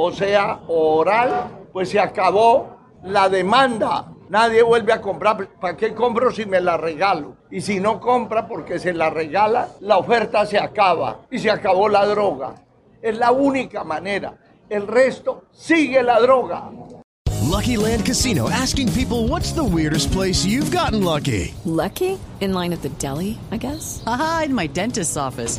o sea oral, pues se acabó la demanda. Nadie vuelve a comprar. ¿Para qué compro si me la regalo? Y si no compra porque se la regala, la oferta se acaba y se acabó la droga. Es la única manera. El resto sigue la droga. Lucky Land Casino asking people what's the weirdest place you've gotten lucky? Lucky? In line at the deli, I guess? Aha, in my dentist's office.